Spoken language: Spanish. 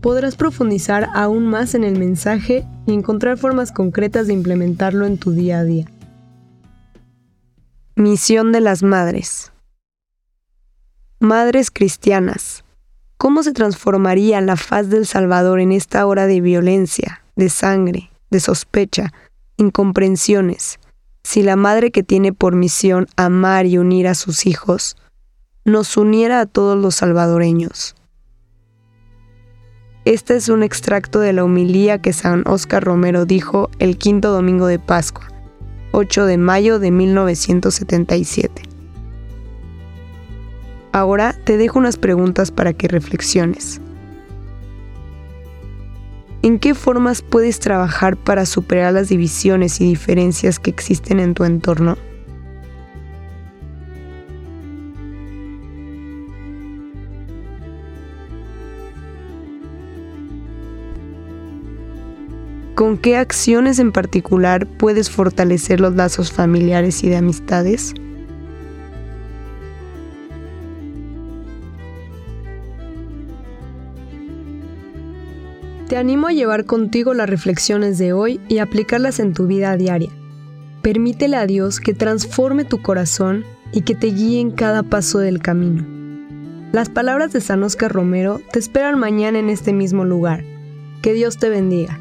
podrás profundizar aún más en el mensaje y encontrar formas concretas de implementarlo en tu día a día. Misión de las Madres Madres cristianas, ¿cómo se transformaría la faz del Salvador en esta hora de violencia, de sangre, de sospecha, incomprensiones, si la madre que tiene por misión amar y unir a sus hijos, nos uniera a todos los salvadoreños? Este es un extracto de la homilía que San Oscar Romero dijo el quinto domingo de Pascua, 8 de mayo de 1977. Ahora te dejo unas preguntas para que reflexiones. ¿En qué formas puedes trabajar para superar las divisiones y diferencias que existen en tu entorno? ¿Con qué acciones en particular puedes fortalecer los lazos familiares y de amistades? Te animo a llevar contigo las reflexiones de hoy y aplicarlas en tu vida diaria. Permítele a Dios que transforme tu corazón y que te guíe en cada paso del camino. Las palabras de San Oscar Romero te esperan mañana en este mismo lugar. Que Dios te bendiga.